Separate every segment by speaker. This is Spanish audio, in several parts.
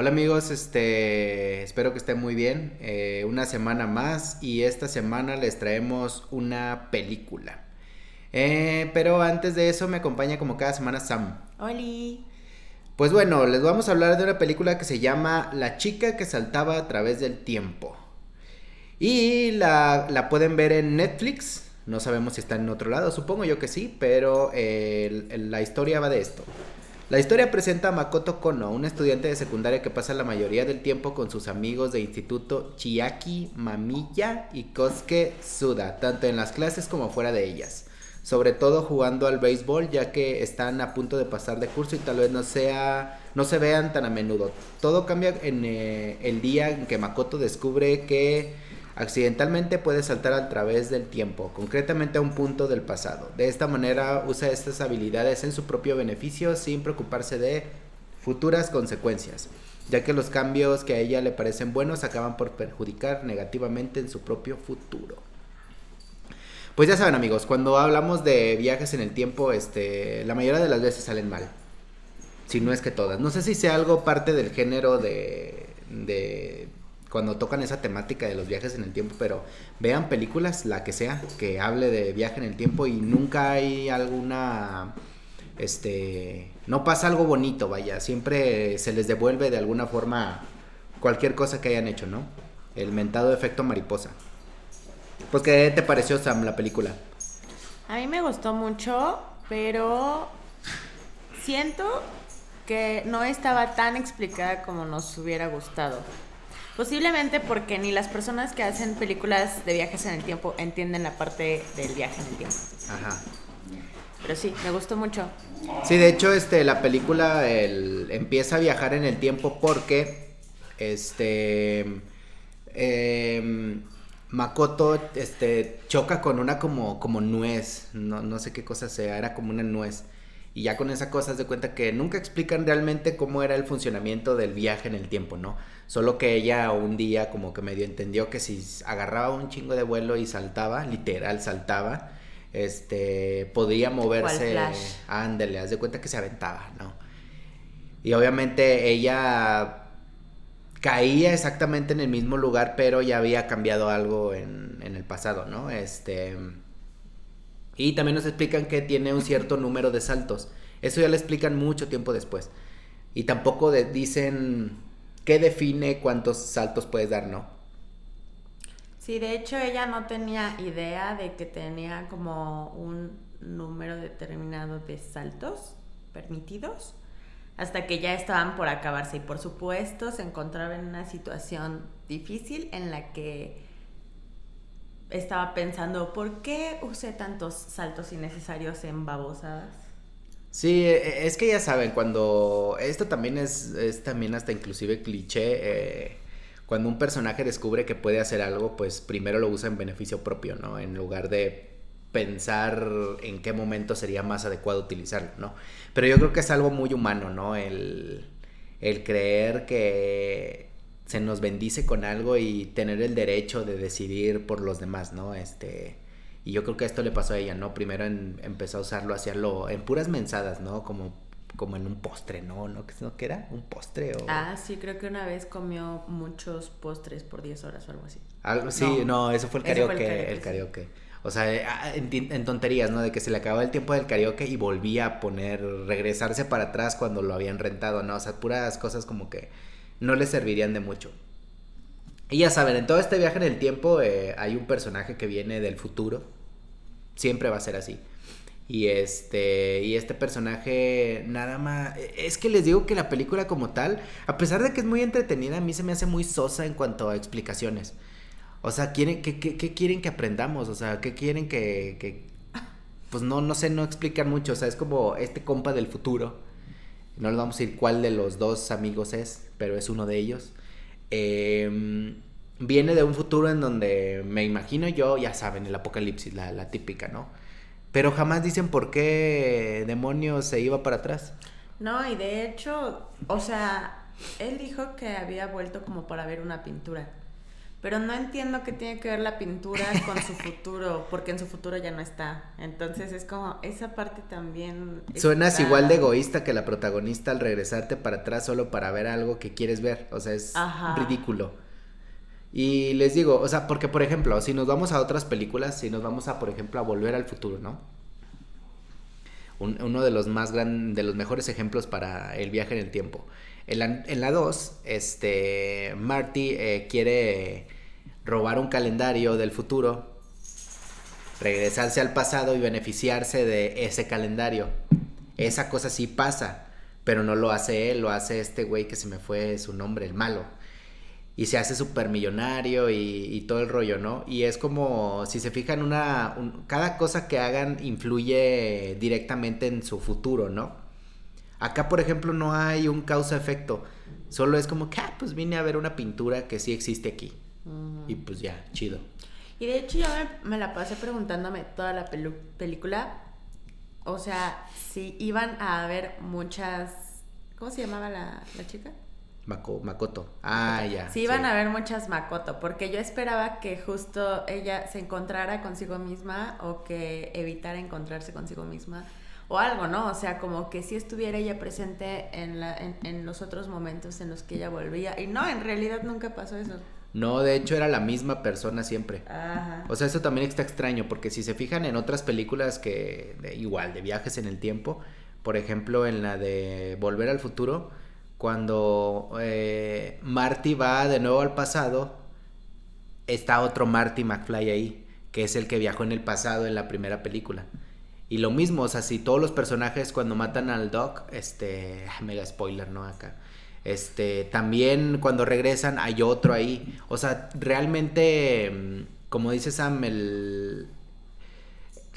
Speaker 1: Hola amigos, este, espero que estén muy bien. Eh, una semana más y esta semana les traemos una película. Eh, pero antes de eso me acompaña como cada semana Sam.
Speaker 2: Oli.
Speaker 1: Pues bueno, les vamos a hablar de una película que se llama La chica que saltaba a través del tiempo. Y la, la pueden ver en Netflix. No sabemos si está en otro lado, supongo yo que sí, pero eh, la historia va de esto. La historia presenta a Makoto Kono, un estudiante de secundaria que pasa la mayoría del tiempo con sus amigos de instituto Chiaki Mamiya y Kosuke Suda, tanto en las clases como fuera de ellas. Sobre todo jugando al béisbol, ya que están a punto de pasar de curso y tal vez no sea no se vean tan a menudo. Todo cambia en eh, el día en que Makoto descubre que accidentalmente puede saltar a través del tiempo, concretamente a un punto del pasado. De esta manera usa estas habilidades en su propio beneficio sin preocuparse de futuras consecuencias, ya que los cambios que a ella le parecen buenos acaban por perjudicar negativamente en su propio futuro. Pues ya saben amigos, cuando hablamos de viajes en el tiempo, este, la mayoría de las veces salen mal. Si no es que todas. No sé si sea algo parte del género de, de cuando tocan esa temática de los viajes en el tiempo, pero vean películas, la que sea, que hable de viaje en el tiempo y nunca hay alguna, este, no pasa algo bonito, vaya, siempre se les devuelve de alguna forma cualquier cosa que hayan hecho, ¿no? El mentado efecto mariposa. Pues, ¿qué te pareció, Sam, la película?
Speaker 2: A mí me gustó mucho, pero siento que no estaba tan explicada como nos hubiera gustado. Posiblemente porque ni las personas que hacen películas de viajes en el tiempo entienden la parte del viaje en el tiempo. Ajá. Pero sí, me gustó mucho.
Speaker 1: Sí, de hecho, este, la película empieza a viajar en el tiempo porque, este, em, Makoto, este, choca con una como, como nuez, no, no sé qué cosa sea, era como una nuez. Y ya con esa cosa se de cuenta que nunca explican realmente cómo era el funcionamiento del viaje en el tiempo, ¿no? Solo que ella un día como que medio entendió que si agarraba un chingo de vuelo y saltaba, literal saltaba, este, podía moverse. Ándale, haz de cuenta que se aventaba, ¿no? Y obviamente ella caía exactamente en el mismo lugar, pero ya había cambiado algo en, en el pasado, ¿no? Este y también nos explican que tiene un cierto número de saltos. Eso ya le explican mucho tiempo después. Y tampoco dicen qué define cuántos saltos puedes dar, ¿no?
Speaker 2: Sí, de hecho ella no tenía idea de que tenía como un número determinado de saltos permitidos hasta que ya estaban por acabarse y por supuesto se encontraba en una situación difícil en la que estaba pensando, ¿por qué usé tantos saltos innecesarios en babosadas?
Speaker 1: Sí, e, e, es que ya saben, cuando esto también es, es también hasta inclusive cliché, eh, cuando un personaje descubre que puede hacer algo, pues primero lo usa en beneficio propio, ¿no? En lugar de pensar en qué momento sería más adecuado utilizarlo, ¿no? Pero yo creo que es algo muy humano, ¿no? El, el creer que se nos bendice con algo y tener el derecho de decidir por los demás, ¿no? Este, y yo creo que esto le pasó a ella, ¿no? Primero empezó a usarlo, a hacerlo en puras mensadas, ¿no? Como, como en un postre, ¿no? ¿No? ¿Qué era? ¿Un postre o...?
Speaker 2: Ah, sí, creo que una vez comió muchos postres por 10 horas o algo así.
Speaker 1: Algo, sí, no, eso fue el karaoke, el karaoke. O sea, eh, ah, en, en, tonterías, ¿no? De que se le acababa el tiempo del karaoke y volvía a poner, regresarse para atrás cuando lo habían rentado, ¿no? O sea, puras cosas como que no le servirían de mucho. Y ya saben, en todo este viaje en el tiempo eh, hay un personaje que viene del futuro. Siempre va a ser así. Y este, y este personaje nada más... Es que les digo que la película como tal, a pesar de que es muy entretenida, a mí se me hace muy sosa en cuanto a explicaciones. O sea, ¿quieren, qué, quieren que aprendamos? O sea, ¿qué quieren que, que... Pues no, no sé, no explican mucho. O sea, es como este compa del futuro. No les vamos a decir cuál de los dos amigos es pero es uno de ellos. Em, viene de un futuro en donde me imagino yo, ya saben, el apocalipsis, la, típica, ¿no? Pero jamás dicen por qué demonios se iba para atrás.
Speaker 2: No, y de hecho, o sea, él dijo que había vuelto como para ver una pintura. Pero no entiendo qué tiene que ver la pintura con su futuro, porque en su futuro ya no está. Entonces es como, esa parte también...
Speaker 1: Suenas igual de egoísta que la protagonista al regresarte para atrás solo para ver algo que quieres ver. O sea, es ridículo. Y les digo, o sea, porque por ejemplo, si nos vamos a otras películas, si nos vamos a, por ejemplo, a Volver al Futuro, ¿no? uno de los más grandes, de los mejores ejemplos para el viaje en el tiempo. En la 2, este, Marty eh, quiere robar un calendario del futuro, regresarse al pasado y beneficiarse de ese calendario. Esa cosa sí pasa, pero no lo hace él, lo hace este güey que se me fue su nombre, el malo. Y se hace súper millonario y, todo el rollo, ¿no? Y es como, si se fijan, una, cada cosa que hagan influye directamente en su futuro, ¿no? Acá, por ejemplo, no hay un causa-efecto. Solo es como que, ah, pues vine a ver una pintura que sí existe aquí. Y pues ya, chido.
Speaker 2: Y de hecho yo me, la pasé preguntándome toda la película. O sea, si iban a haber muchas... ¿Cómo se llamaba la, chica?
Speaker 1: Makoto. Ah, ya.
Speaker 2: Sí, iban a haber muchas Makoto, porque yo esperaba que justo ella se encontrara consigo misma o que evitara encontrarse consigo misma o algo, ¿no? O sea, como que si estuviera ella presente en, la, en, los otros momentos en los que ella volvía. Y no, en realidad nunca pasó eso.
Speaker 1: No, de hecho era la misma persona siempre. Ajá. O sea, eso también está extraño, porque si se fijan en otras películas que, igual, de viajes en el tiempo, por ejemplo, en la de Volver al Futuro, cuando eh, Marty va de nuevo al pasado, está otro Marty McFly ahí, que es el que viajó en el pasado en la primera película. Y lo mismo, o sea, si todos los personajes cuando matan al Doc, este, mega spoiler, ¿no? Acá. Este, también cuando regresan hay otro ahí. O sea, realmente, mm, como dice Sam, el...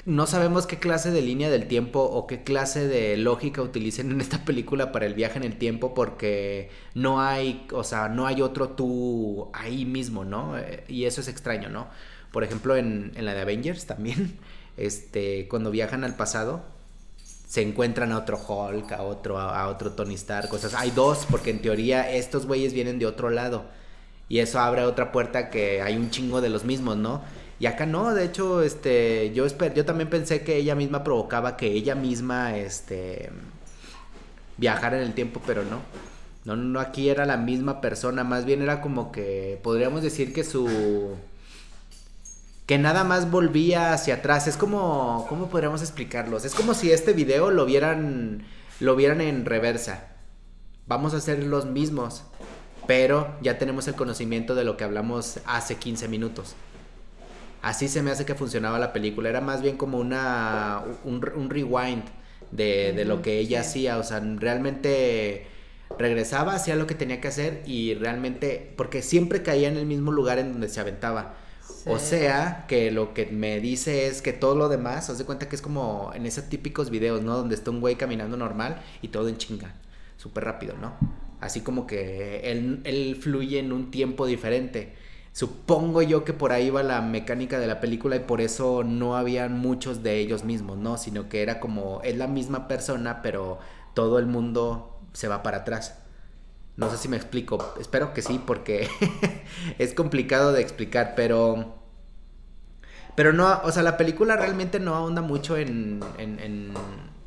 Speaker 1: No sabemos qué clase de línea del tiempo o qué clase de lógica utilicen en esta película para el viaje en el tiempo porque no hay, o sea, no hay otro tú ahí mismo, ¿no? Eh, y eso es extraño, ¿no? Por ejemplo, en, en la de Avengers también este, cuando viajan al pasado, se encuentran a otro Hulk, a otro, a otro Tony Stark, cosas. Hay dos, porque en teoría estos güeyes vienen de otro lado. Y eso abre otra puerta que hay un chingo de los mismos, ¿no? Y acá no, de hecho, este, yo yo también pensé que ella misma provocaba que ella misma, este, viajara en el tiempo, pero no. No, no, aquí era la misma persona, más bien era como que podríamos decir que su que nada más volvía hacia atrás. Es como, ¿cómo podríamos explicarlos? Es como si este video lo vieran, lo vieran en reversa. Vamos a hacer los mismos, pero ya tenemos el conocimiento de lo que hablamos hace 15 minutos. Así se me hace que funcionaba la película. Era más bien como una, un, rewind de, de, lo que ella hacía. O sea, realmente regresaba, hacía lo que tenía que hacer y realmente, porque siempre caía en el mismo lugar en donde se aventaba. O sea, que lo que me dice es que todo lo demás, haz de cuenta que es como en esos típicos videos, ¿no? Donde está un güey caminando normal y todo en chinga, súper rápido, ¿no? Así como que él, él fluye en un tiempo diferente. Supongo yo que por ahí va la mecánica de la película y por eso no habían muchos de ellos mismos, ¿no? Sino que era como, es la misma persona, pero todo el mundo se va para atrás. No sé si me explico, espero que sí, porque es complicado de explicar, pero... Pero no, o sea, la película realmente no ahonda mucho en, en,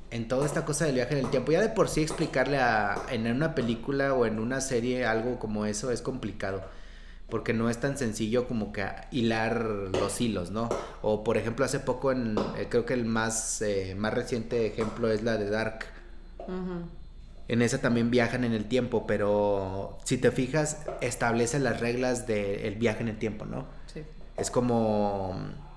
Speaker 1: en, toda esta cosa del viaje en el tiempo. Ya de por sí explicarle a, en una película o en una serie algo como eso es complicado. Porque no es tan sencillo como que hilar los hilos, ¿no? O por ejemplo, hace poco, en, eh, creo que el más, eh, más reciente ejemplo es la de Dark. En esa también viajan en el tiempo, pero si te fijas, establece las reglas del viaje en el tiempo, ¿no? Sí. Es como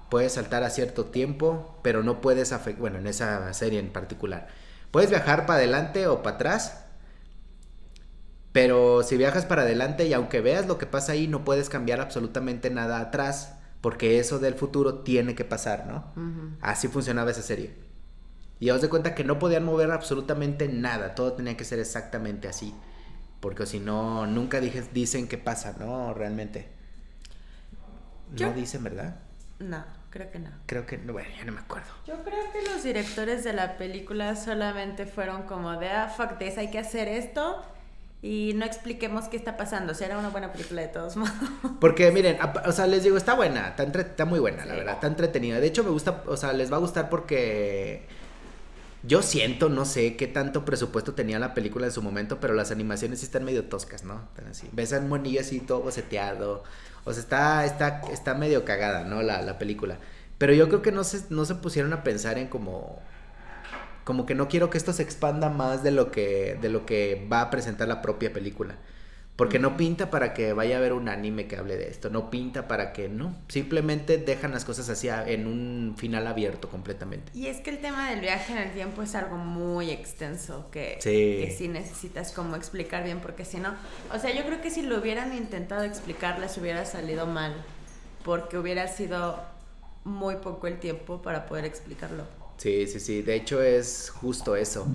Speaker 1: puedes saltar a cierto tiempo, pero no puedes afectar, bueno, en esa serie en particular. Puedes viajar para adelante o para atrás, pero si viajas para adelante y aunque veas lo que pasa ahí, no puedes cambiar absolutamente nada atrás, porque eso del futuro tiene que pasar, ¿no? Así funcionaba esa serie. Y os de cuenta que no podían mover absolutamente nada, todo tenía que ser exactamente así. Porque si no, nunca dicen qué pasa, ¿no? Realmente. No dicen, ¿verdad?
Speaker 2: No, creo que no.
Speaker 1: Creo que, bueno, ya no me acuerdo.
Speaker 2: Yo creo que los directores de la película solamente fueron como de, ah, fuck this, hay que hacer esto. Y no expliquemos qué está pasando. O sea, era una buena película de todos modos.
Speaker 1: Porque miren, o sea, les digo, está buena, está, está muy buena, la verdad, está entretenida. De hecho, me gusta, o sea, les va a gustar porque yo siento, no sé qué tanto presupuesto tenía la película en su momento, pero las animaciones sí están medio toscas, ¿no? Están así. Ves a un monillo así todo boceteado. O sea, está, está, está medio cagada, ¿no? La, la película. Pero yo creo que no se, no se pusieron a pensar en como como que no quiero que esto se expanda más de lo que de lo que va a presentar la propia película. Porque no pinta para que vaya a haber un anime que hable de esto, no pinta para que no, simplemente dejan las cosas así en un final abierto completamente.
Speaker 2: Y es que el tema del viaje en el tiempo es algo muy extenso que
Speaker 1: sí,
Speaker 2: que sí necesitas como explicar bien porque si no, o sea, yo creo que si lo hubieran intentado explicar les hubiera salido mal porque hubiera sido muy poco el tiempo para poder explicarlo.
Speaker 1: Sí, sí, sí. De hecho es justo eso.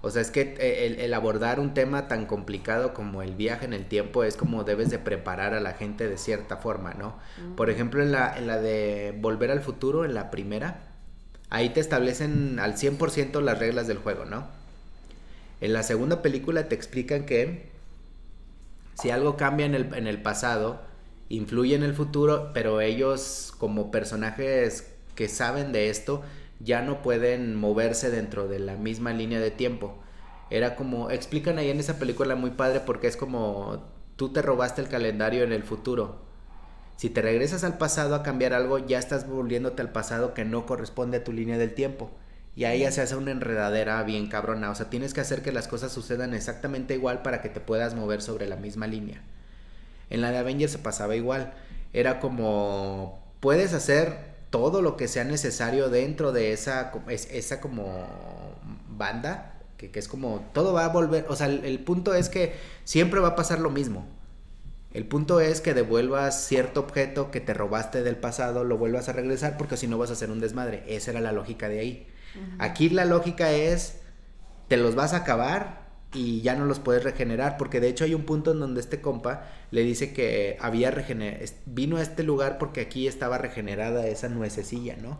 Speaker 1: O sea, es que eh, el, abordar un tema tan complicado como el viaje en el tiempo es como debes de preparar a la gente de cierta forma, ¿no? Por ejemplo, en la, en la de Volver al Futuro, en la primera, ahí te establecen al 100% las reglas del juego, ¿no? En la segunda película te explican que si algo cambia en el, en el pasado, influye en el futuro, pero ellos como personajes que saben de esto, ya no pueden moverse dentro de la misma línea de tiempo. Era como, explican ahí en esa película muy padre porque es como, tú te robaste el calendario en el futuro. Si te regresas al pasado a cambiar algo, ya estás volviéndote al pasado que no corresponde a tu línea del tiempo. Y ahí ya se hace una enredadera bien cabrona. O sea, tienes que hacer que las cosas sucedan exactamente igual para que te puedas mover sobre la misma línea. En la de Avengers se pasaba igual. Era como, puedes hacer todo lo que sea necesario dentro de esa, esa como banda, que, es como, todo va a volver, o sea, el, punto es que siempre va a pasar lo mismo. El punto es que devuelvas cierto objeto que te robaste del pasado, lo vuelvas a regresar porque si no vas a hacer un desmadre. Esa era la lógica de ahí. Aquí la lógica es, te los vas a acabar y ya no los puedes regenerar, porque de hecho hay un punto en donde este compa le dice que había regenerado, vino a este lugar porque aquí estaba regenerada esa nuececilla, ¿no?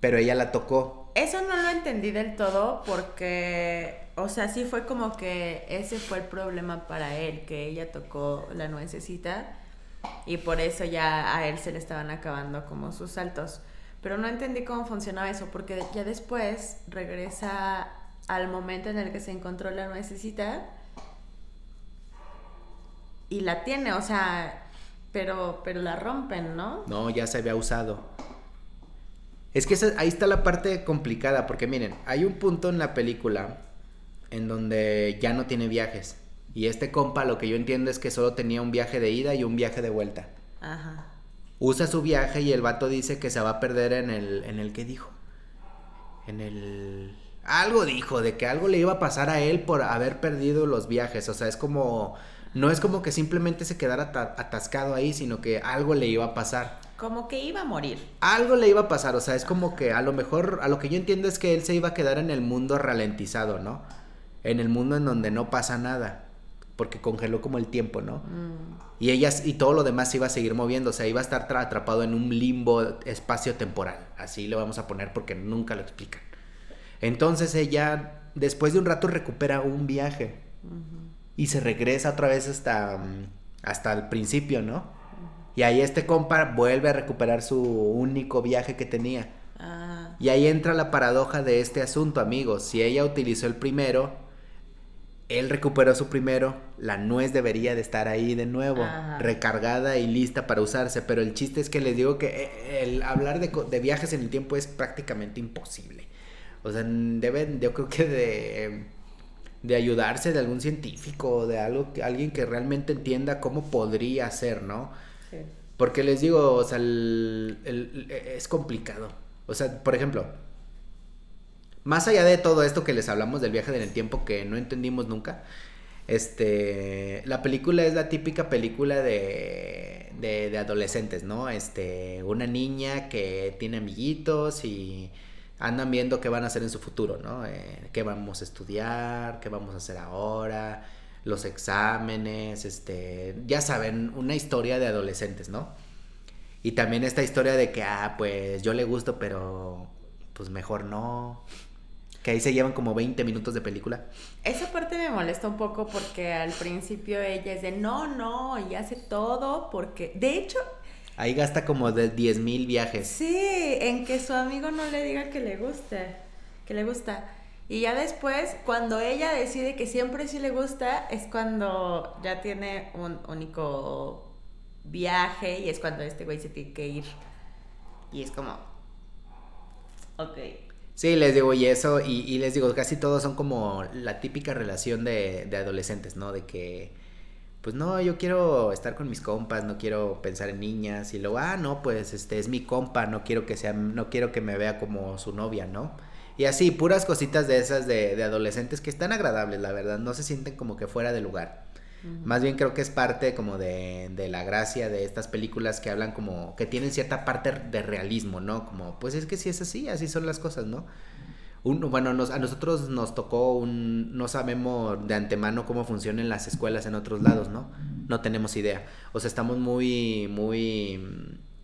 Speaker 1: Pero ella la tocó.
Speaker 2: Eso no lo entendí del todo porque, o sea, sí fue como que ese fue el problema para él, que ella tocó la nuececita y por eso ya a él se le estaban acabando como sus saltos. Pero no entendí cómo funcionaba eso, porque ya después regresa al momento en el que se encontró la nuececita y la tiene, o sea, pero, pero la rompen, ¿no?
Speaker 1: No, ya se había usado. Es que ahí está la parte complicada, porque miren, hay un punto en la película en donde ya no tiene viajes. Y este compa, lo que yo entiendo es que solo tenía un viaje de ida y un viaje de vuelta. Ajá. Usa su viaje y el vato dice que se va a perder en el, en el que dijo. En el algo dijo de que algo le iba a pasar a él por haber perdido los viajes. O sea, es como. No es como que simplemente se quedara atascado ahí, sino que algo le iba a pasar.
Speaker 2: Como que iba a morir.
Speaker 1: Algo le iba a pasar, o sea, es como que a lo mejor, a lo que yo entiendo es que él se iba a quedar en el mundo ralentizado, ¿no? En el mundo en donde no pasa nada, porque congeló como el tiempo, ¿no? Mm. Y ellas, y todo lo demás se iba a seguir moviendo, o sea, iba a estar atrapado en un limbo espacio-temporal, así le vamos a poner porque nunca lo explican. Entonces ella, después de un rato, recupera un viaje y se regresa otra vez hasta, mm, hasta el principio, ¿no? Y ahí este compa vuelve a recuperar su único viaje que tenía. Ah. Y ahí entra la paradoja de este asunto, amigos. Si ella utilizó el primero, él recuperó su primero, la nuez debería de estar ahí de nuevo, recargada y lista para usarse. Pero el chiste es que les digo que eh, el hablar de, de viajes en el tiempo es prácticamente imposible. O sea, deben, yo creo que de, de ayudarse de algún científico, de algo, alguien que realmente entienda cómo podría ser, ¿no? Sí. Porque les digo, o sea, es complicado. O sea, por ejemplo, más allá de todo esto que les hablamos del viaje en el tiempo que no entendimos nunca, este, la película es la típica película de, de, de adolescentes, ¿no? Este, una niña que tiene amiguitos y andan viendo qué van a hacer en su futuro, ¿no? Eh, qué vamos a estudiar, qué vamos a hacer ahora, los exámenes, este, ya saben, una historia de adolescentes, ¿no? Y también esta historia de que, ah, pues yo le gusto, pero pues mejor no. que ahí se llevan como 20 minutos de película.
Speaker 2: Esa parte me molesta un poco porque al principio ella es de no, no, y hace todo porque, de hecho...
Speaker 1: Ahí gasta como de 10 mil viajes.
Speaker 2: Sí, en que su amigo no le diga que le guste, que le gusta. Y ya después, cuando ella decide que siempre sí le gusta, es cuando ya tiene un único viaje y es cuando este güey se tiene que ir. Y es como, ok.
Speaker 1: Sí, les digo, y eso, y, les digo, casi todos son como la típica relación de, de, adolescentes, ¿no? De que, pues no, yo quiero estar con mis compas, no quiero pensar en niñas, y luego, ah, no, pues este es mi compa, no quiero que sea, no quiero que me vea como su novia, ¿no? Y así, puras cositas de esas de, de adolescentes que están agradables, la verdad, no se sienten como que fuera de lugar. Más bien creo que es parte como de, de, la gracia de estas películas que hablan como, que tienen cierta parte de realismo, ¿no? Como, pues es que si es así, así son las cosas, ¿no? Bueno, nos, a nosotros nos tocó un, no sabemos de antemano cómo funcionan las escuelas en otros lados, ¿no? No tenemos idea. O sea, estamos muy, muy,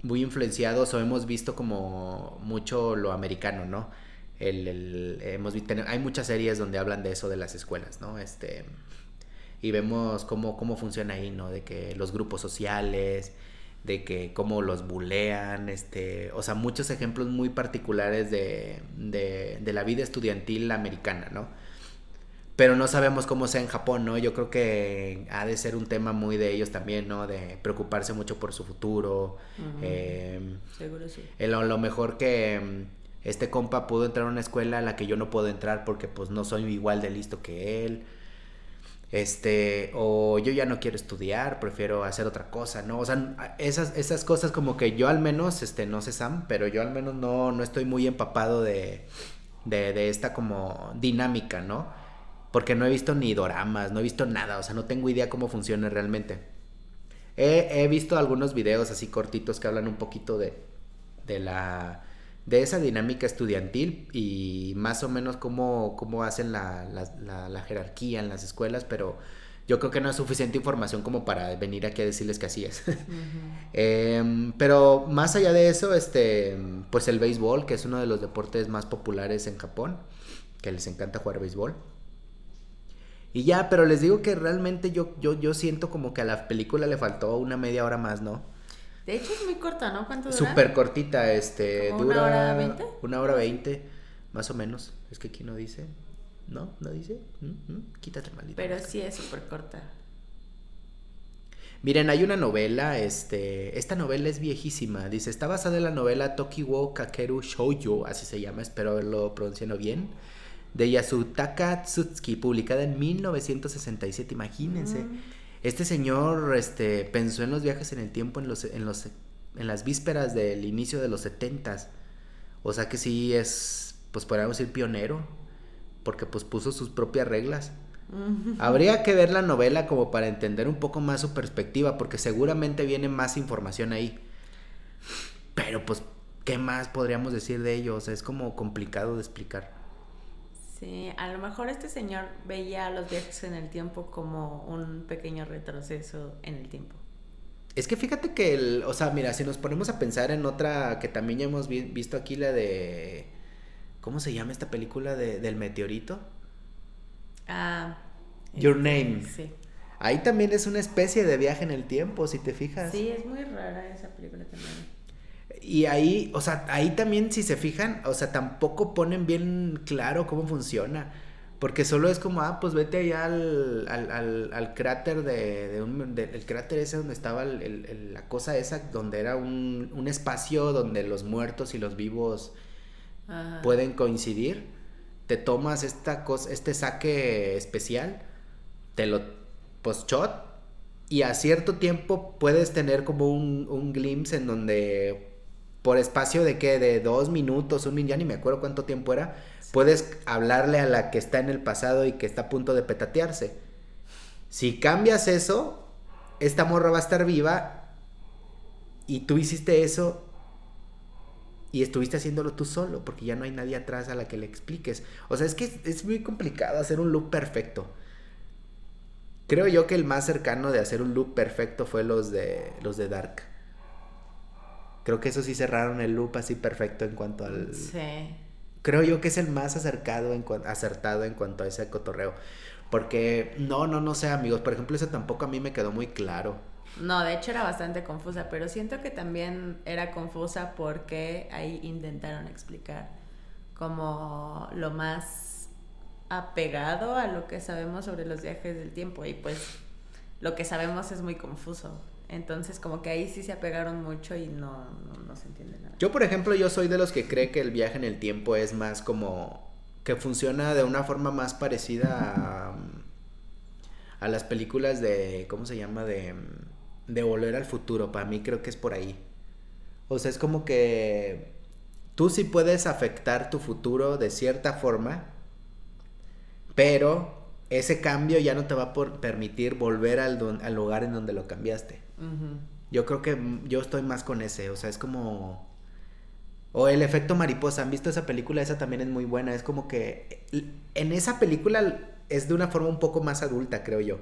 Speaker 1: muy influenciados o hemos visto como mucho lo americano, ¿no? El, el, hemos visto, hay muchas series donde hablan de eso de las escuelas, ¿no? Este, y vemos cómo, cómo funciona ahí, ¿no? De que los grupos sociales, de que cómo los bulean, este, o sea, muchos ejemplos muy particulares de, de, de la vida estudiantil americana, ¿no? Pero no sabemos cómo sea en Japón, ¿no? Yo creo que ha de ser un tema muy de ellos también, ¿no? De preocuparse mucho por su futuro. Em,
Speaker 2: Seguro sí.
Speaker 1: lo, lo mejor que em, este compa pudo entrar a una escuela a la que yo no puedo entrar porque pues no soy igual de listo que él este, o yo ya no quiero estudiar, prefiero hacer otra cosa, ¿no? O sea, esas, esas cosas como que yo al menos, este, no sé Sam, pero yo al menos no, no estoy muy empapado de, de, de esta como dinámica, ¿no? Porque no he visto ni doramas, no he visto nada, o sea, no tengo idea cómo funciona realmente. He, he visto algunos videos así cortitos que hablan un poquito de, de la de esa dinámica estudiantil y más o menos cómo, cómo hacen la, la, jerarquía en las escuelas, pero yo creo que no es suficiente información como para venir aquí a decirles que así es. Em, pero más allá de eso, este, pues el béisbol, que es uno de los deportes más populares en Japón, que les encanta jugar béisbol. Y ya, pero les digo que realmente yo, yo, yo siento como que a la película le faltó una media hora más, ¿no?
Speaker 2: De hecho es muy corta, ¿no? ¿Cuánto dura?
Speaker 1: Súper cortita, este, dura...
Speaker 2: ¿Una hora veinte?
Speaker 1: Una hora veinte, más o menos. Es que aquí no dice... ¿No? ¿No dice? ¿Mm? ¿Mm? Quítate, maldito.
Speaker 2: Pero sí es súper corta.
Speaker 1: Miren, hay una novela, este, esta novela es viejísima, dice, está basada en la novela Tokiwo Kakeru Shoujo, así se llama, espero haberlo pronunciado bien, de Yasutaka Tsutsuki, publicada en 1967, imagínense. Mm. Este señor este, pensó en los viajes en el tiempo en, los, en, los, en las vísperas del inicio de los setentas. O sea que sí es, pues podríamos decir, pionero, porque pues puso sus propias reglas. Habría que ver la novela como para entender un poco más su perspectiva, porque seguramente viene más información ahí. Pero pues, ¿qué más podríamos decir de ello? O sea, es como complicado de explicar.
Speaker 2: Sí, a lo mejor este señor veía los viajes en el tiempo como un pequeño retroceso en el tiempo.
Speaker 1: Es que fíjate que, el, o sea, mira, si nos ponemos a pensar en otra que también ya hemos visto aquí, la de... ¿Cómo se llama esta película de, del meteorito?
Speaker 2: Ah.
Speaker 1: Your este, Name.
Speaker 2: Sí.
Speaker 1: Ahí también es una especie de viaje en el tiempo, si te fijas.
Speaker 2: Sí, es muy rara esa película también.
Speaker 1: Y ahí, o sea, ahí también si se fijan, o sea, tampoco ponen bien claro cómo funciona. Porque solo es como, ah, pues vete allá al, al, al, cráter de, de un, el cráter ese donde estaba el, la cosa esa, donde era un, un, espacio donde los muertos y los vivos pueden coincidir. Te tomas esta cosa, este saque especial, te lo post shot y a cierto tiempo puedes tener como un, un glimpse en donde por espacio de qué, de dos minutos, un minuto, ya ni me acuerdo cuánto tiempo era, puedes hablarle a la que está en el pasado y que está a punto de petatearse. Si cambias eso, esta morra va a estar viva y tú hiciste eso y estuviste haciéndolo tú solo, porque ya no hay nadie atrás a la que le expliques. O sea, es que es muy complicado hacer un loop perfecto. Creo yo que el más cercano de hacer un loop perfecto fue los de los de Dark. Creo que eso sí cerraron el loop así perfecto en cuanto al...
Speaker 2: Sí.
Speaker 1: creo yo que es el más acercado en acertado en cuanto a ese cotorreo. Porque no, no, no sé, amigos. Por ejemplo, eso tampoco a mí me quedó muy claro.
Speaker 2: No, de hecho era bastante confusa, pero siento que también era confusa porque ahí intentaron explicar como lo más apegado a lo que sabemos sobre los viajes del tiempo y pues lo que sabemos es muy confuso. Entonces como que ahí sí se apegaron mucho y no, no, se entiende nada.
Speaker 1: Yo por ejemplo yo soy de los que cree que el viaje en el tiempo es más como que funciona de una forma más parecida a, a las películas de, ¿cómo se llama? De, de volver al futuro. Para mí creo que es por ahí. O sea, es como que tú sí puedes afectar tu futuro de cierta forma, pero ese cambio ya no te va a permitir volver al, al, lugar en donde lo cambiaste. Yo creo que yo estoy más con ese, o sea, es como... O el efecto mariposa, ¿han visto esa película? Esa también es muy buena, es como que en esa película es de una forma un poco más adulta, creo yo.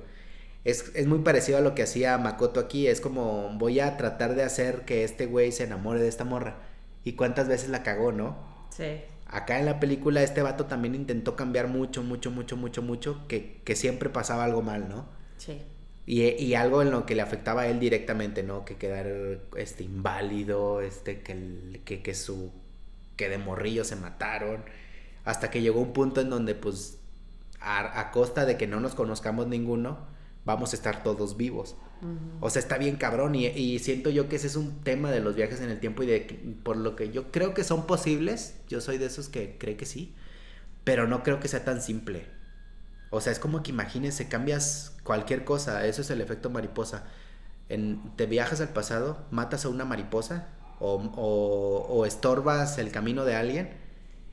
Speaker 1: Es, es, muy parecido a lo que hacía Makoto aquí, es como voy a tratar de hacer que este güey se enamore de esta morra. ¿Y cuántas veces la cagó, no? Sí. Acá en la película este vato también intentó cambiar mucho, mucho, mucho, mucho, mucho, que, que siempre pasaba algo mal, ¿no? Sí. Y, y, algo en lo que le afectaba a él directamente, ¿no? Que quedar este inválido, este, que, que, que su, que de morrillo se mataron, hasta que llegó un punto en donde pues a, a costa de que no nos conozcamos ninguno, vamos a estar todos vivos. O sea, está bien cabrón y, siento yo que ese es un tema de los viajes en el tiempo y de por lo que yo creo que son posibles, yo soy de esos que cree que sí, pero no creo que sea tan simple. O sea, es como que imagínense, cambias cualquier cosa, eso es el efecto mariposa. En, te viajas al pasado, matas a una mariposa o, o estorbas el camino de alguien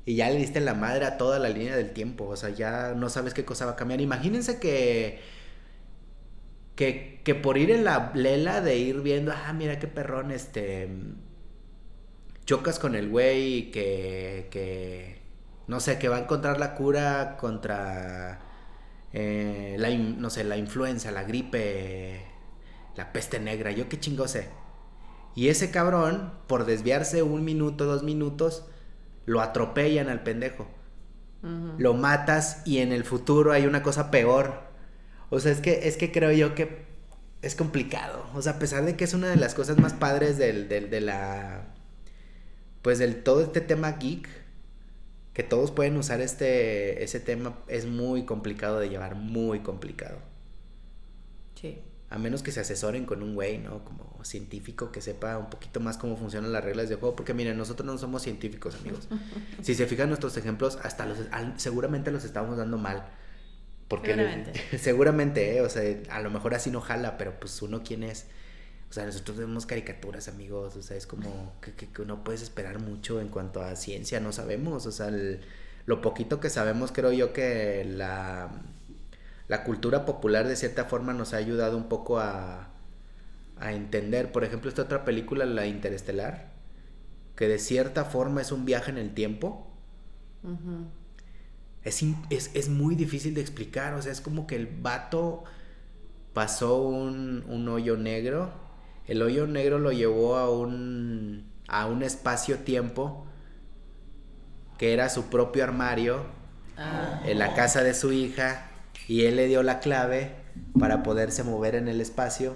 Speaker 1: y ya le diste la madre a toda la línea del tiempo. O sea, ya no sabes qué cosa va a cambiar. Imagínense que que, que por ir en la lela de ir viendo, ah, mira qué perrón, este, chocas con el güey que, que, no sé, que va a encontrar la cura contra, eh, la, no sé, la influenza, la gripe, la peste negra, yo qué chingo sé. Y ese cabrón, por desviarse un minuto, dos minutos, lo atropellan al pendejo. Lo matas y en el futuro hay una cosa peor o sea, es que, es que creo yo que es complicado. O sea, a pesar de que es una de las cosas más padres del, del, de la... Pues del todo este tema geek, que todos pueden usar este, ese tema, es muy complicado de llevar, muy complicado. Sí. A menos que se asesoren con un güey, ¿no? Como científico que sepa un poquito más cómo funcionan las reglas de juego. Porque miren, nosotros no somos científicos, amigos. si se fijan nuestros ejemplos, hasta los, seguramente los estamos dando mal. Porque seguramente, seguramente ¿eh? o sea, a lo mejor así no jala, pero pues uno quién es. O sea, nosotros vemos caricaturas, amigos, o sea, es como que, que, no puedes esperar mucho en cuanto a ciencia, no sabemos, o sea, lo poquito que sabemos creo yo que la, la cultura popular de cierta forma nos ha ayudado un poco a, a entender, por ejemplo, esta otra película, La Interestelar, que de cierta forma es un viaje en el tiempo es, muy difícil de explicar. O sea, es como que el vato pasó un, hoyo negro. El hoyo negro lo llevó a un, a un espacio-tiempo que era su propio armario ah. en la casa de su hija y él le dio la clave para poderse mover en el espacio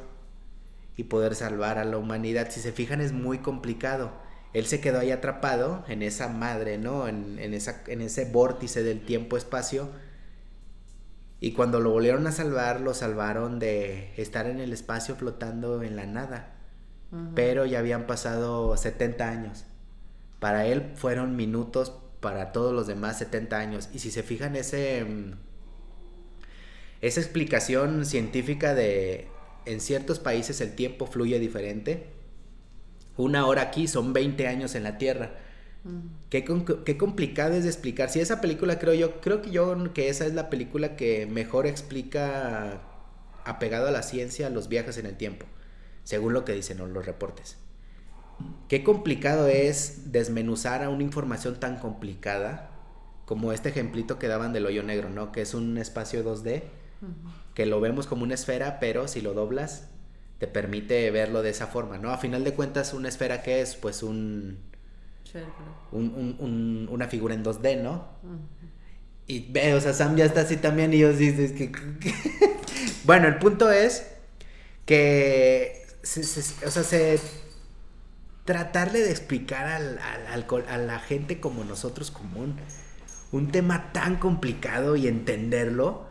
Speaker 1: y poder salvar a la humanidad. Si se fijan es muy complicado él se quedó ahí atrapado en esa madre, ¿no? En, esa, en ese vórtice del tiempo-espacio. Y cuando lo volvieron a salvar, lo salvaron de estar en el espacio flotando en la nada. Pero ya habían pasado 70 años. Para él fueron minutos, para todos los demás 70 años. Y si se fijan ese... Mm, esa explicación científica de en ciertos países el tiempo fluye diferente una hora aquí son 20 años en la Tierra. Qué, qué, complicado es de explicar. Si esa película creo yo, creo que yo que esa es la película que mejor explica apegado a la ciencia los viajes en el tiempo, según lo que dicen los reportes. Qué complicado es desmenuzar a una información tan complicada como este ejemplito que daban del hoyo negro, ¿no? Que es un espacio 2D, que lo vemos como una esfera, pero si lo doblas te permite verlo de esa forma, ¿no? A final de cuentas, una esfera que es, pues un, una figura en 2D, ¿no? Y ve, o sea, Sam ya está así también y yo sí, es que... bueno, el punto es que, o sea, se... Tratarle de explicar al, a la gente como nosotros común un tema tan complicado y entenderlo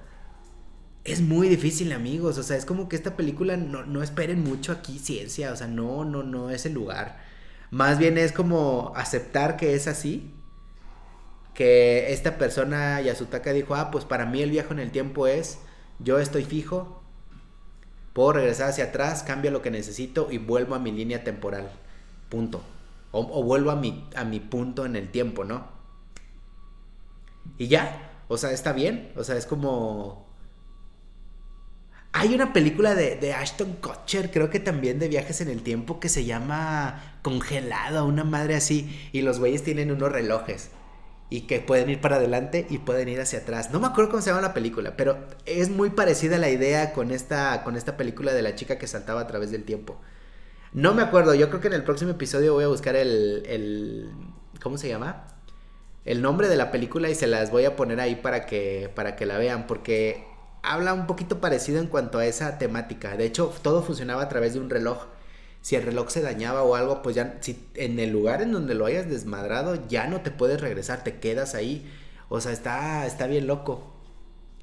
Speaker 1: es muy difícil, amigos. O sea, es como que esta película no, no esperen mucho aquí ciencia. O sea, no, no, no es el lugar. Más bien es como aceptar que es así que esta persona, Yasutaka, dijo, ah, pues para mí el viaje en el tiempo es, yo estoy fijo, puedo regresar hacia atrás, cambio lo que necesito y vuelvo a mi línea temporal. Punto. O, vuelvo a mi, a mi punto en el tiempo, ¿no? Y ya, o sea, está bien, o sea, es como... Hay una película de, Ashton Kutcher, creo que también de viajes en el tiempo, que se llama Congelada, una madre así, y los güeyes tienen unos relojes y que pueden ir para adelante y pueden ir hacia atrás. No me acuerdo cómo se llama la película, pero es muy parecida la idea con esta, con esta película de la chica que saltaba a través del tiempo. No me acuerdo, yo creo que en el próximo episodio voy a buscar el, el ¿cómo se llama? El nombre de la película y se las voy a poner ahí para que, para que la vean, porque habla un poquito parecido en cuanto a esa temática. De hecho, todo funcionaba a través de un reloj si el reloj se dañaba o algo, pues ya, si en el lugar en donde lo hayas desmadrado, ya no te puedes regresar, te quedas ahí. O sea, está, está bien loco.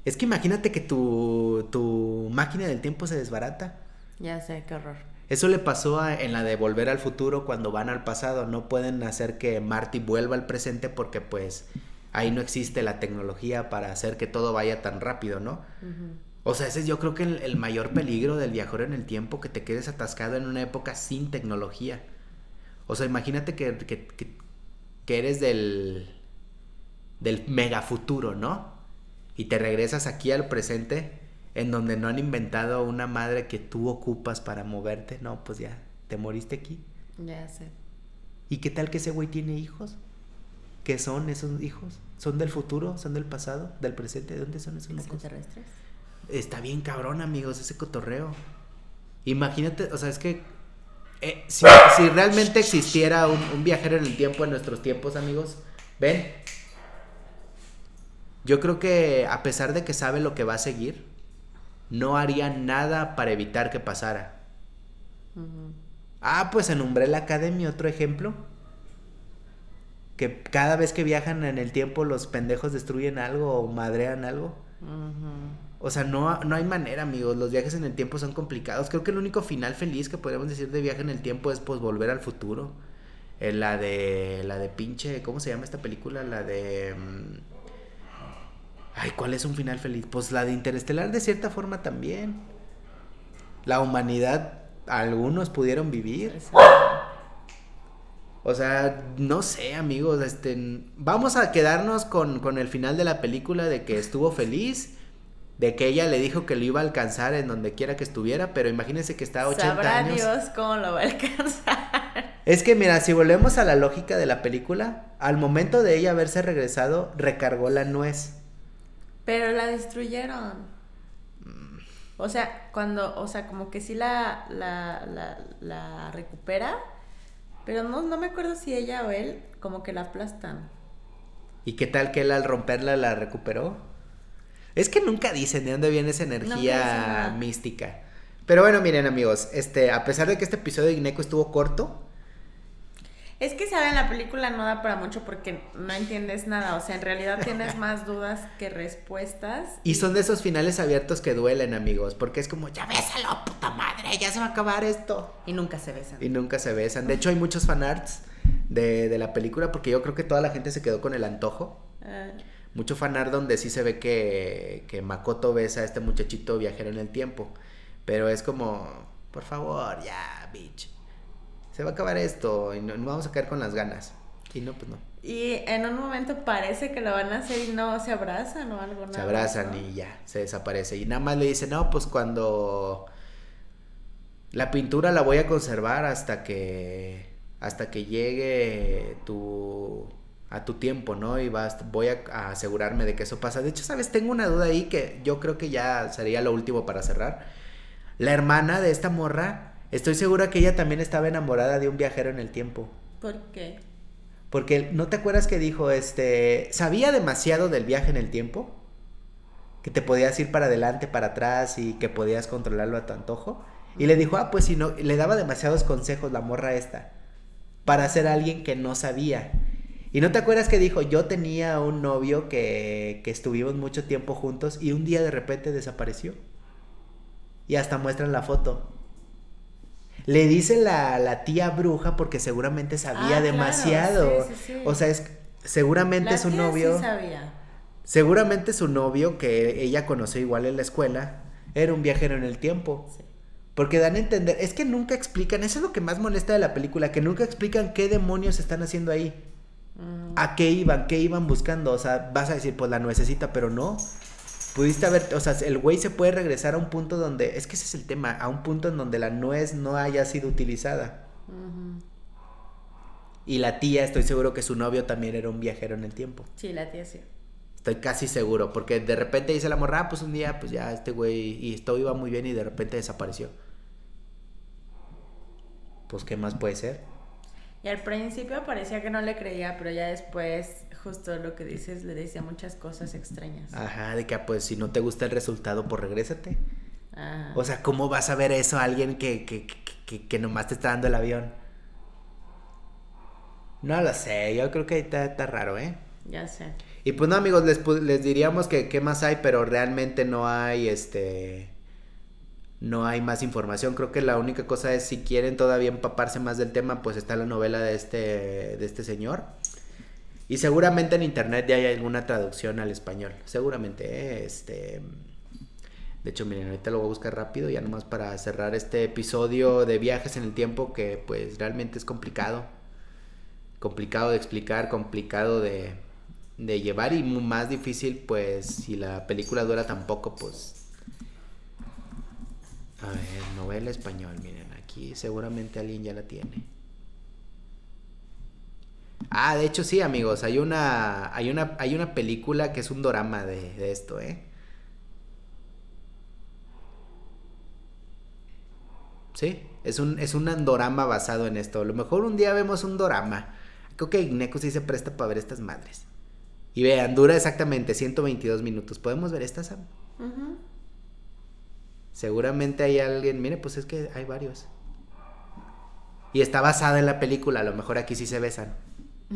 Speaker 1: Es que imagínate que tu, tu máquina del tiempo se desbarata.
Speaker 2: Ya sé, qué horror.
Speaker 1: Eso le pasó en la de Volver al Futuro cuando van al pasado. No pueden hacer que Marty vuelva al presente porque pues ahí no existe la tecnología para hacer que todo vaya tan rápido, ¿no? O sea, ese es yo creo que el, mayor peligro del viajero en el tiempo, que te quedes atascado en una época sin tecnología. O sea, imagínate que, que, eres del, del mega futuro, ¿no? Y te regresas aquí al presente, en donde no han inventado una madre que tú ocupas para moverte. No, pues ya, te moriste aquí.
Speaker 2: Ya sé.
Speaker 1: ¿Y qué tal que ese güey tiene hijos? ¿Qué son esos hijos? ¿Son del futuro? ¿Son del pasado? ¿Del presente? ¿De dónde son esos hijos?
Speaker 2: Extraterrestres
Speaker 1: está bien cabrón, amigos, ese cotorreo. Imagínate, o sea, es que eh, si, realmente existiera un, viajero en el tiempo en nuestros tiempos, amigos, ven. Yo creo que a pesar de que sabe lo que va a seguir, no haría nada para evitar que pasara. Ah, pues en Umbrella Academy, otro ejemplo. Que cada vez que viajan en el tiempo los pendejos destruyen algo o madrean algo. O sea, no, no hay manera, amigos. Los viajes en el tiempo son complicados. Creo que el único final feliz que podríamos decir de viaje en el tiempo es pues volver al futuro. En la de. La de pinche. ¿Cómo se llama esta película? La de. Mm, ay, ¿cuál es un final feliz? Pues la de Interestelar de cierta forma también. La humanidad, algunos pudieron vivir. O sea, no sé, amigos, este, vamos a quedarnos con, con el final de la película de que estuvo feliz de que ella le dijo que lo iba a alcanzar en donde quiera que estuviera, pero imagínense que está a 80 Sabrá años.
Speaker 2: Dios cómo lo va a alcanzar.
Speaker 1: Es que mira, si volvemos a la lógica de la película, al momento de ella haberse regresado, recargó la nuez.
Speaker 2: Pero la destruyeron. O sea, cuando, o sea, como que sí la, la, la, la recupera, pero no, no me acuerdo si ella o él como que la aplastan.
Speaker 1: ¿Y qué tal que él al romperla la recuperó? Es que nunca dicen de dónde viene esa energía mística. Pero bueno, miren amigos, este, a pesar de que este episodio de Ineco estuvo corto.
Speaker 2: Es que saben, la película no da para mucho porque no entiendes nada. O sea, en realidad tienes más dudas que respuestas.
Speaker 1: Y son de esos finales abiertos que duelen, amigos. Porque es como, ya bésalo, puta madre, ya se va a acabar esto.
Speaker 2: Y nunca se besan.
Speaker 1: Y nunca se besan. De hecho, hay muchos fanarts de, de la película porque yo creo que toda la gente se quedó con el antojo. Ah mucho fanar donde sí se ve que, que Makoto besa a este muchachito viajero en el tiempo. Pero es como, por favor, ya, bitch. Se va a acabar esto y no, vamos a caer con las ganas. Y no, pues no.
Speaker 2: Y en un momento parece que lo van a hacer y no se abrazan o algo.
Speaker 1: Se abrazan y ya, se desaparece. Y nada más le dice, no, pues cuando la pintura la voy a conservar hasta que hasta que llegue tu a tu tiempo, ¿no? Y vas, voy a, asegurarme de que eso pasa. De hecho, ¿sabes? Tengo una duda ahí que yo creo que ya sería lo último para cerrar. La hermana de esta morra, estoy segura que ella también estaba enamorada de un viajero en el tiempo.
Speaker 2: ¿Por qué?
Speaker 1: Porque ¿no te acuerdas que dijo, este, sabía demasiado del viaje en el tiempo? Que te podías ir para adelante, para atrás y que podías controlarlo a tu antojo. Y le dijo, ah, pues si no, le daba demasiados consejos la morra esta, para ser alguien que no sabía. Y no te acuerdas que dijo, yo tenía un novio que, que estuvimos mucho tiempo juntos y un día de repente desapareció. Y hasta muestran la foto. Le dice la, la tía bruja porque seguramente sabía
Speaker 2: Ah,
Speaker 1: demasiado.
Speaker 2: claro, sí, sí, sí.
Speaker 1: O sea, es seguramente
Speaker 2: La
Speaker 1: su
Speaker 2: tía
Speaker 1: novio.
Speaker 2: Sabía.
Speaker 1: Seguramente su novio, que ella conoció igual en la escuela, era un viajero en el tiempo.
Speaker 2: Sí.
Speaker 1: Porque dan a entender, es que nunca explican, eso es lo que más molesta de la película, que nunca explican qué demonios están haciendo ahí.
Speaker 2: Ujú.
Speaker 1: ¿A qué iban? ¿Qué iban buscando? O sea, vas a decir, pues la nuececita, pero no. Pudiste haber, o sea, el güey se puede regresar a un punto donde, es que ese es el tema, a un punto en donde la nuez no haya sido utilizada. Y la tía, estoy seguro que su novio también era un viajero en el tiempo.
Speaker 2: Sí, la tía sí.
Speaker 1: Estoy casi seguro, porque de repente dice la morra, "Ah, pues un día, pues ya este güey, y esto iba muy bien y de repente desapareció. Pues, ¿qué más puede ser?
Speaker 2: Y al principio parecía que no le creía, pero ya después, justo lo que dices, le decía muchas cosas extrañas.
Speaker 1: Ajá, de que ah, pues si no te gusta el resultado, pues regrésate.
Speaker 2: Ajá.
Speaker 1: O sea, ¿cómo vas a ver eso a alguien que, que, que, que- nomás te está dando el avión? No lo sé, yo creo que ahí está, está raro, ¿eh?
Speaker 2: ya sé.
Speaker 1: Y pues no, amigos, les, les diríamos que qué más hay, pero realmente no hay, este... No hay más información. Creo que la única cosa es si quieren todavía empaparse más del tema, pues está la novela de este, de este señor. Y seguramente en internet ya hay alguna traducción al español. Seguramente, ¿eh? este... De hecho, miren, ahorita lo voy a buscar rápido, ya nomás para cerrar este episodio de viajes en el tiempo que pues realmente es complicado. Complicado de explicar, complicado de, de llevar y más difícil pues si la película dura tan poco pues... A ver, novela español, miren, aquí seguramente alguien ya la tiene. Ah, de hecho sí, amigos, hay una, hay una, hay una película que es un dorama de, esto, ¿eh? Sí, es un, es un dorama basado en esto. A lo mejor un día vemos un dorama. Creo que Ineco sí se presta para ver estas madres. Y vean, dura exactamente 122 minutos. ¿Podemos ver esta, Sam?
Speaker 2: Ujú.
Speaker 1: Seguramente hay alguien. Mire, pues es que hay varios. Y está basada en la película. A lo mejor aquí sí se besan.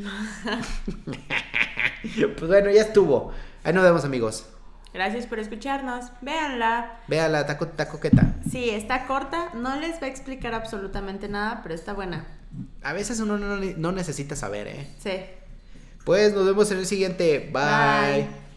Speaker 1: pues bueno, ya estuvo. Ahí nos vemos, amigos.
Speaker 2: Gracias por escucharnos. Véanla.
Speaker 1: Véala, está, está coqueta.
Speaker 2: Sí, está corta. No les va a explicar absolutamente nada, pero está buena.
Speaker 1: A veces uno no, no necesita saber, ¿eh?
Speaker 2: Sí.
Speaker 1: Pues nos vemos en el siguiente. Bye.
Speaker 2: Bye.